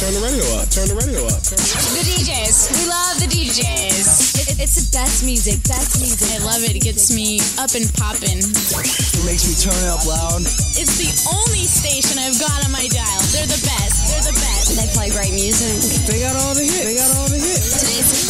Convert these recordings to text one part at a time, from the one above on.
turn the radio up. Turn the radio up. The DJs. We love the DJs. It, it, it's the best music. Best music. I love it. It gets me up and popping. It makes me turn up loud. It's the only station I've got on my dial. They're the best. They're the best. They play great music. They got all the hits. They got all the hits. Tonight's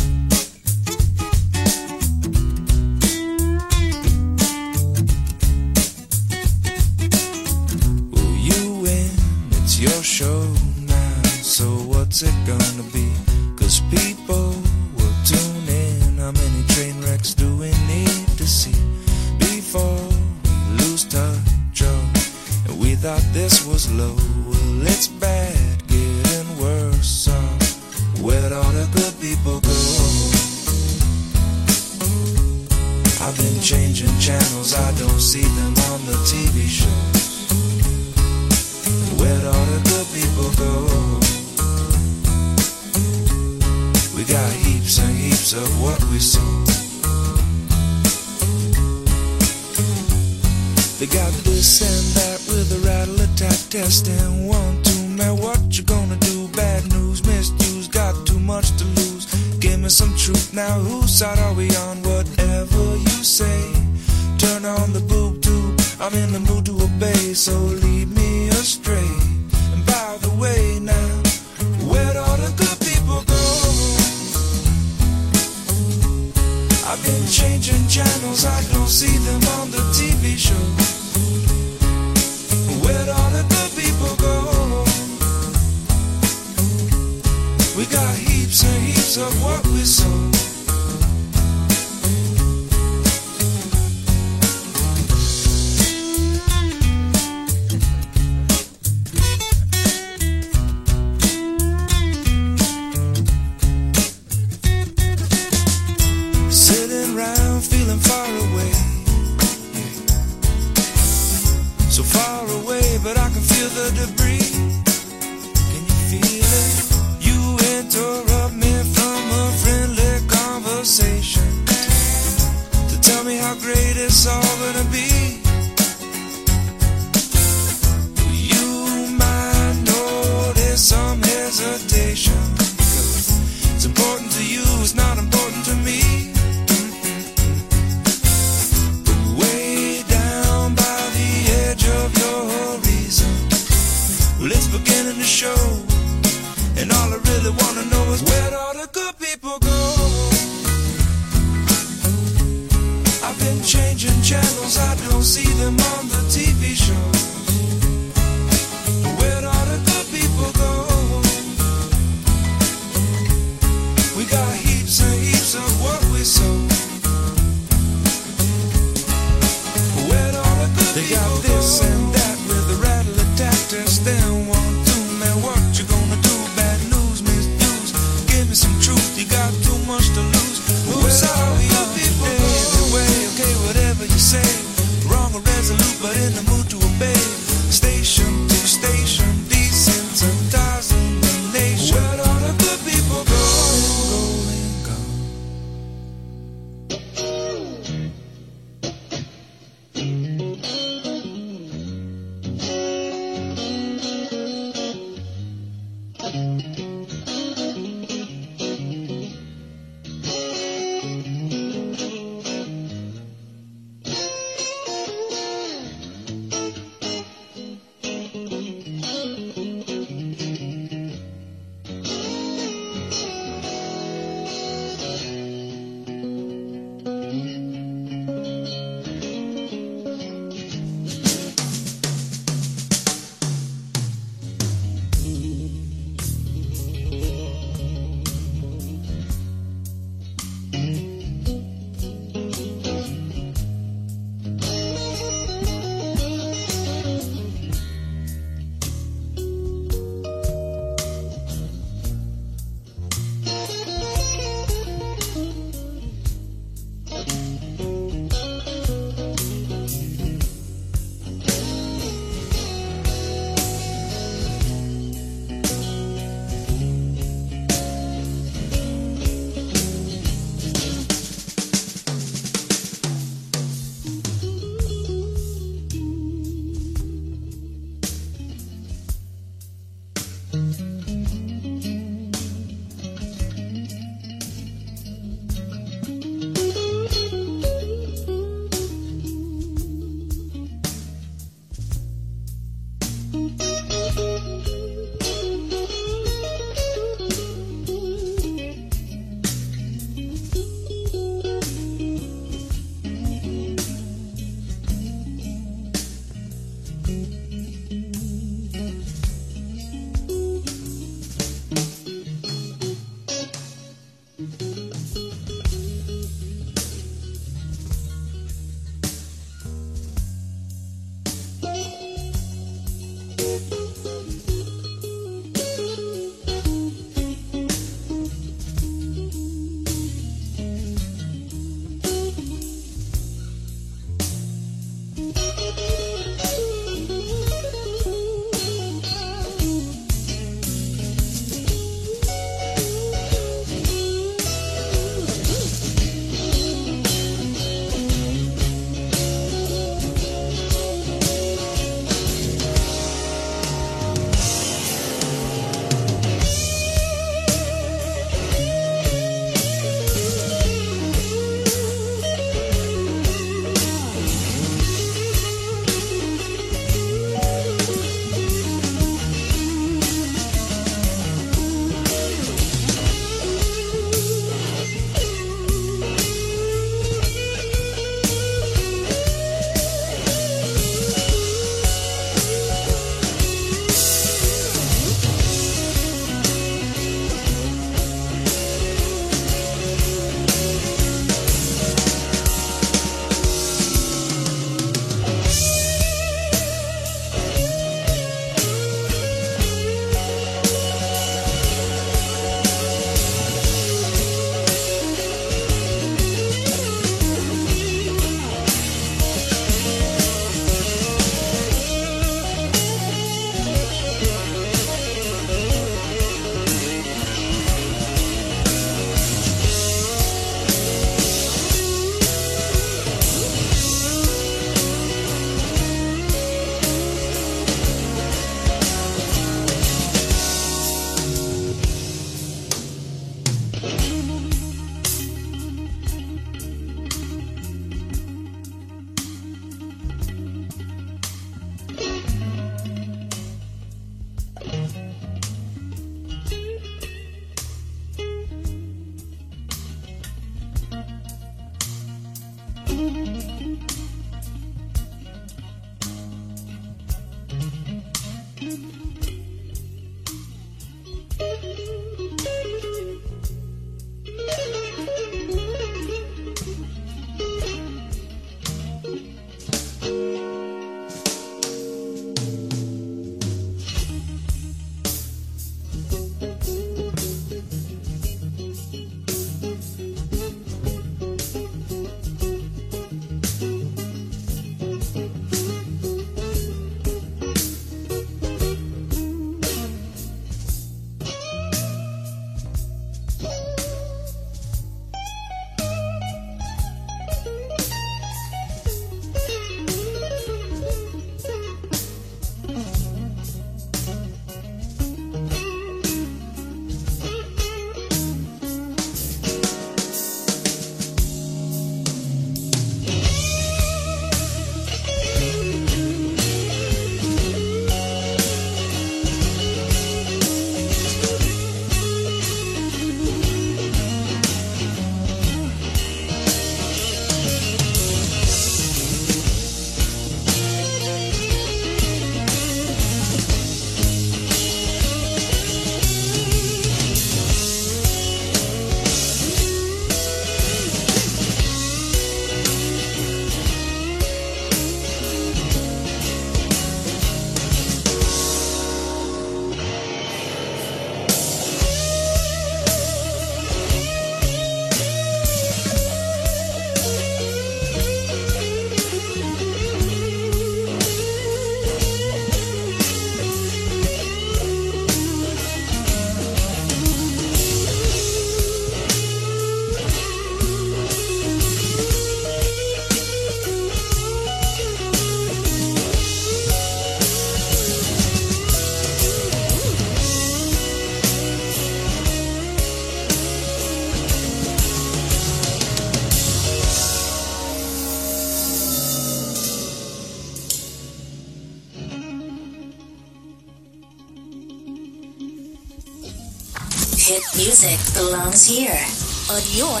Hit music belongs here on your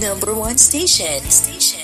number, one station. Station. Station.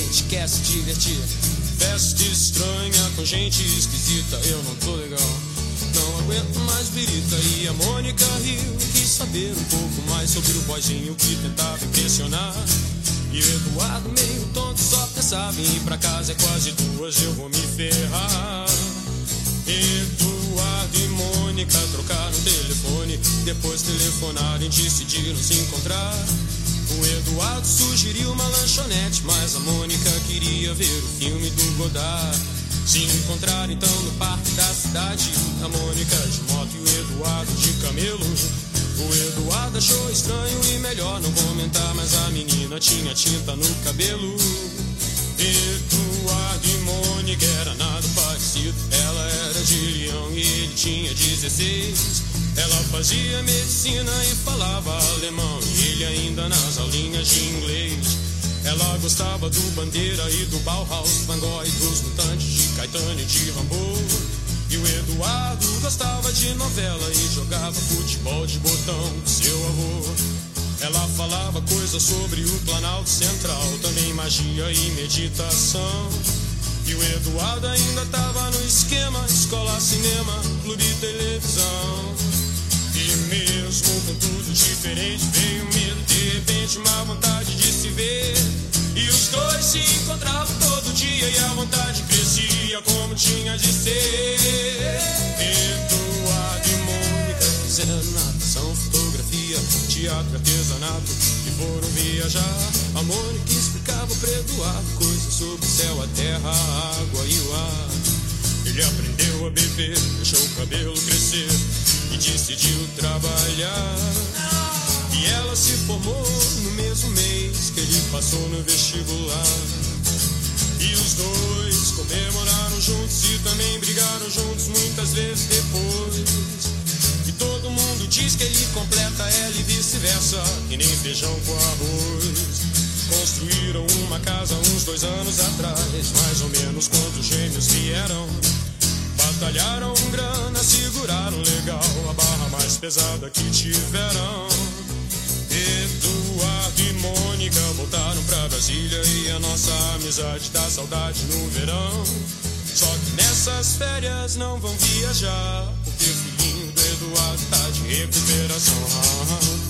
Gente quer se divertir. Festa estranha com gente esquisita, eu não tô legal. Não aguento mais birita e a Mônica riu. Quis saber um pouco mais sobre o boizinho que tentava impressionar. E o Eduardo, meio tonto, só pensava em ir pra casa. É quase duas, eu vou me ferrar. Eduardo e Mônica trocaram telefone. Depois telefonaram e decidiram se encontrar. O Eduardo sugeriu uma lanchonete, mas a Mônica queria ver o filme do Godard. Se encontraram então no parque da cidade. A Mônica de moto e o Eduardo de camelo. O Eduardo achou estranho e melhor não comentar, mas a menina tinha tinta no cabelo. Eduardo e Mônica era nada parecido. Ela era de leão e ele tinha 16. Ela fazia medicina e falava alemão, e ele ainda nas aulinhas de inglês. Ela gostava do Bandeira e do Bauhaus, Van Gogh e dos Mutantes, de Caetano e de Rambo. E o Eduardo gostava de novela e jogava futebol de botão com seu avô. Ela falava coisas sobre o Planalto Central, também magia e meditação. E o Eduardo ainda tava no esquema: escola, cinema, clube e televisão. E mesmo com tudo diferente, veio medo, de repente, uma vontade de se ver. E os dois se encontravam todo dia e a vontade crescia como tinha de ser. Eduardo e Mônica fizeram natação, fotografia, teatro, artesanato e foram viajar. A Mônica explicava pra Eduardo coisas sobre o céu, a terra, a água e o ar. Ele aprendeu a beber, deixou o cabelo crescer e decidiu trabalhar. E ela se formou no mesmo mês que ele passou no vestibular. E os dois comemoraram juntos e também brigaram juntos muitas vezes depois. E todo mundo diz que ele completa ela e vice-versa, e nem feijão com arroz. Construíram uma casa uns dois anos atrás, mais ou menos quando os gêmeos vieram. Batalharam grana, seguraram legal a barra mais pesada que tiveram. Eduardo e Mônica voltaram pra Brasília e a nossa amizade dá saudade no verão. Só que nessas férias não vão viajar, porque o filhinho do Eduardo tá de recuperação.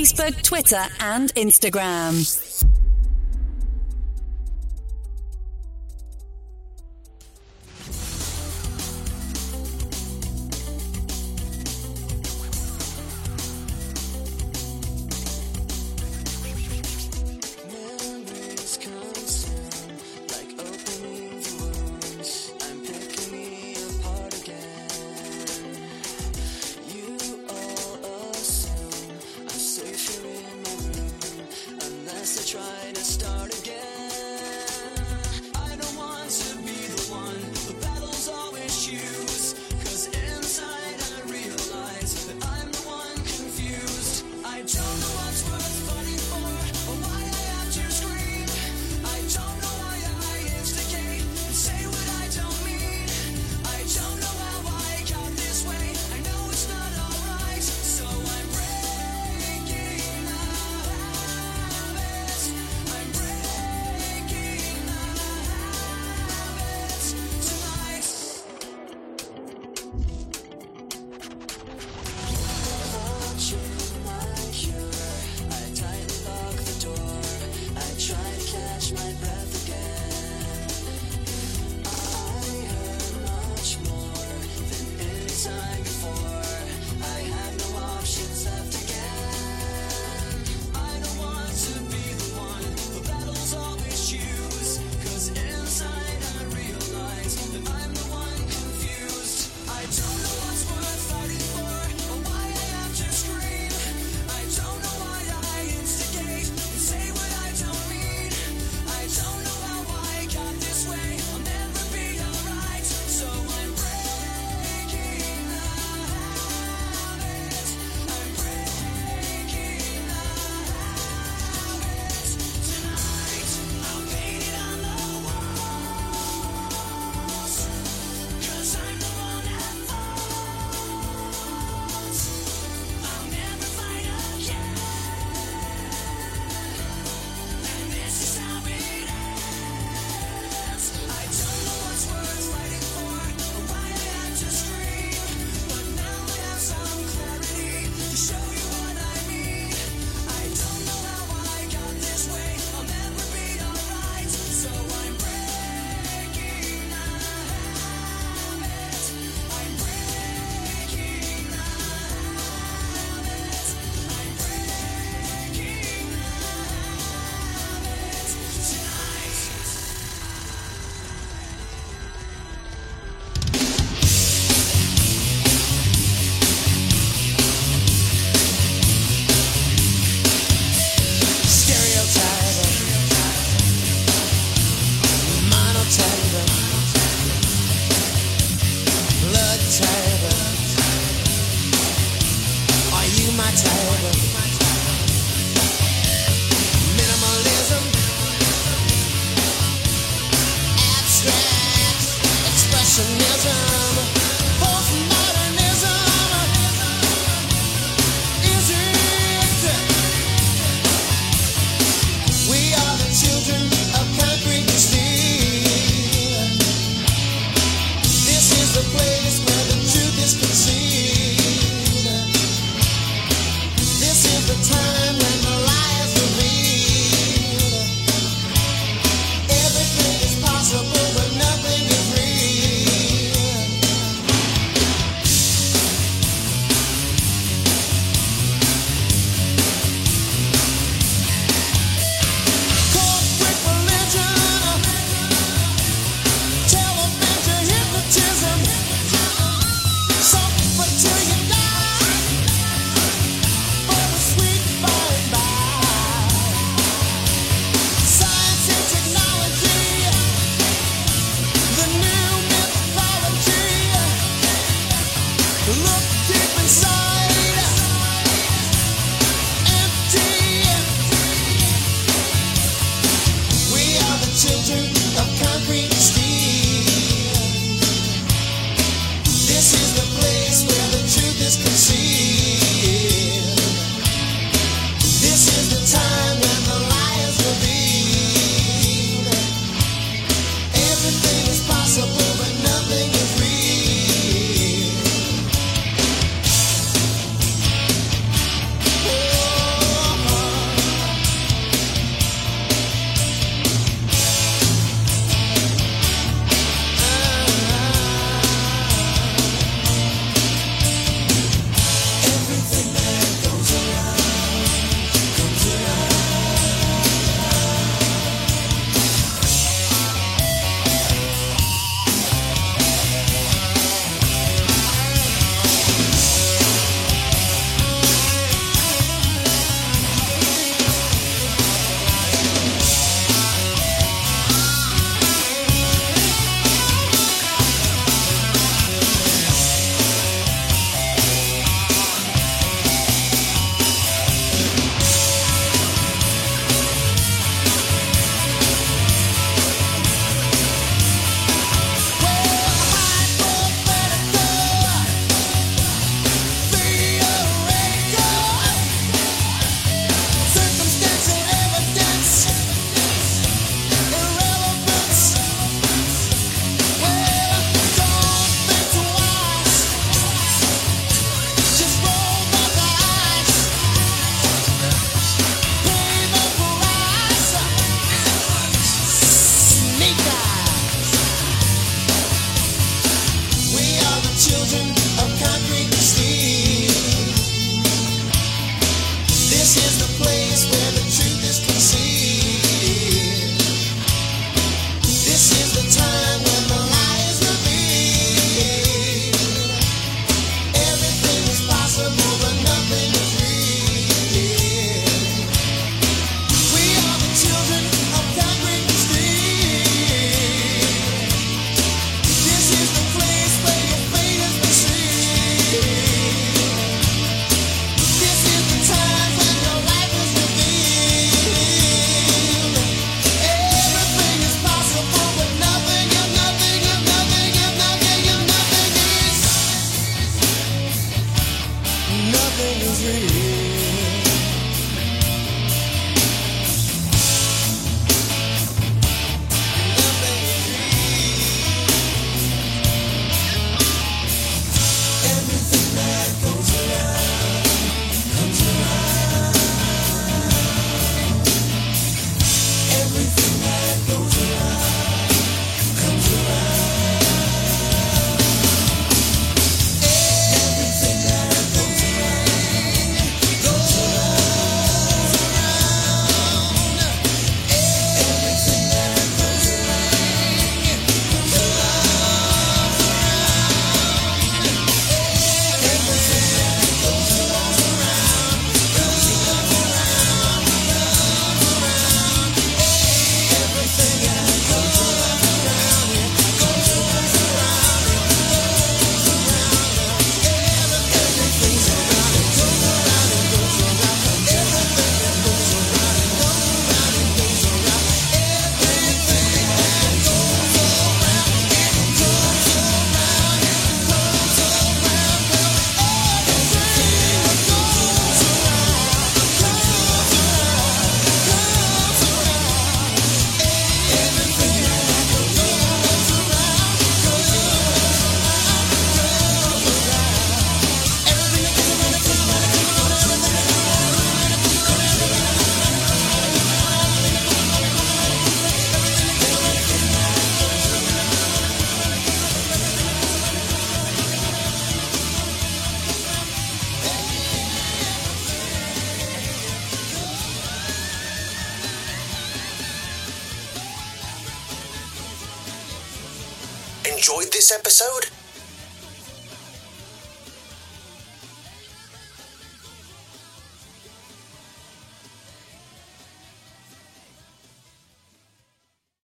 Facebook, Twitter, and Instagram.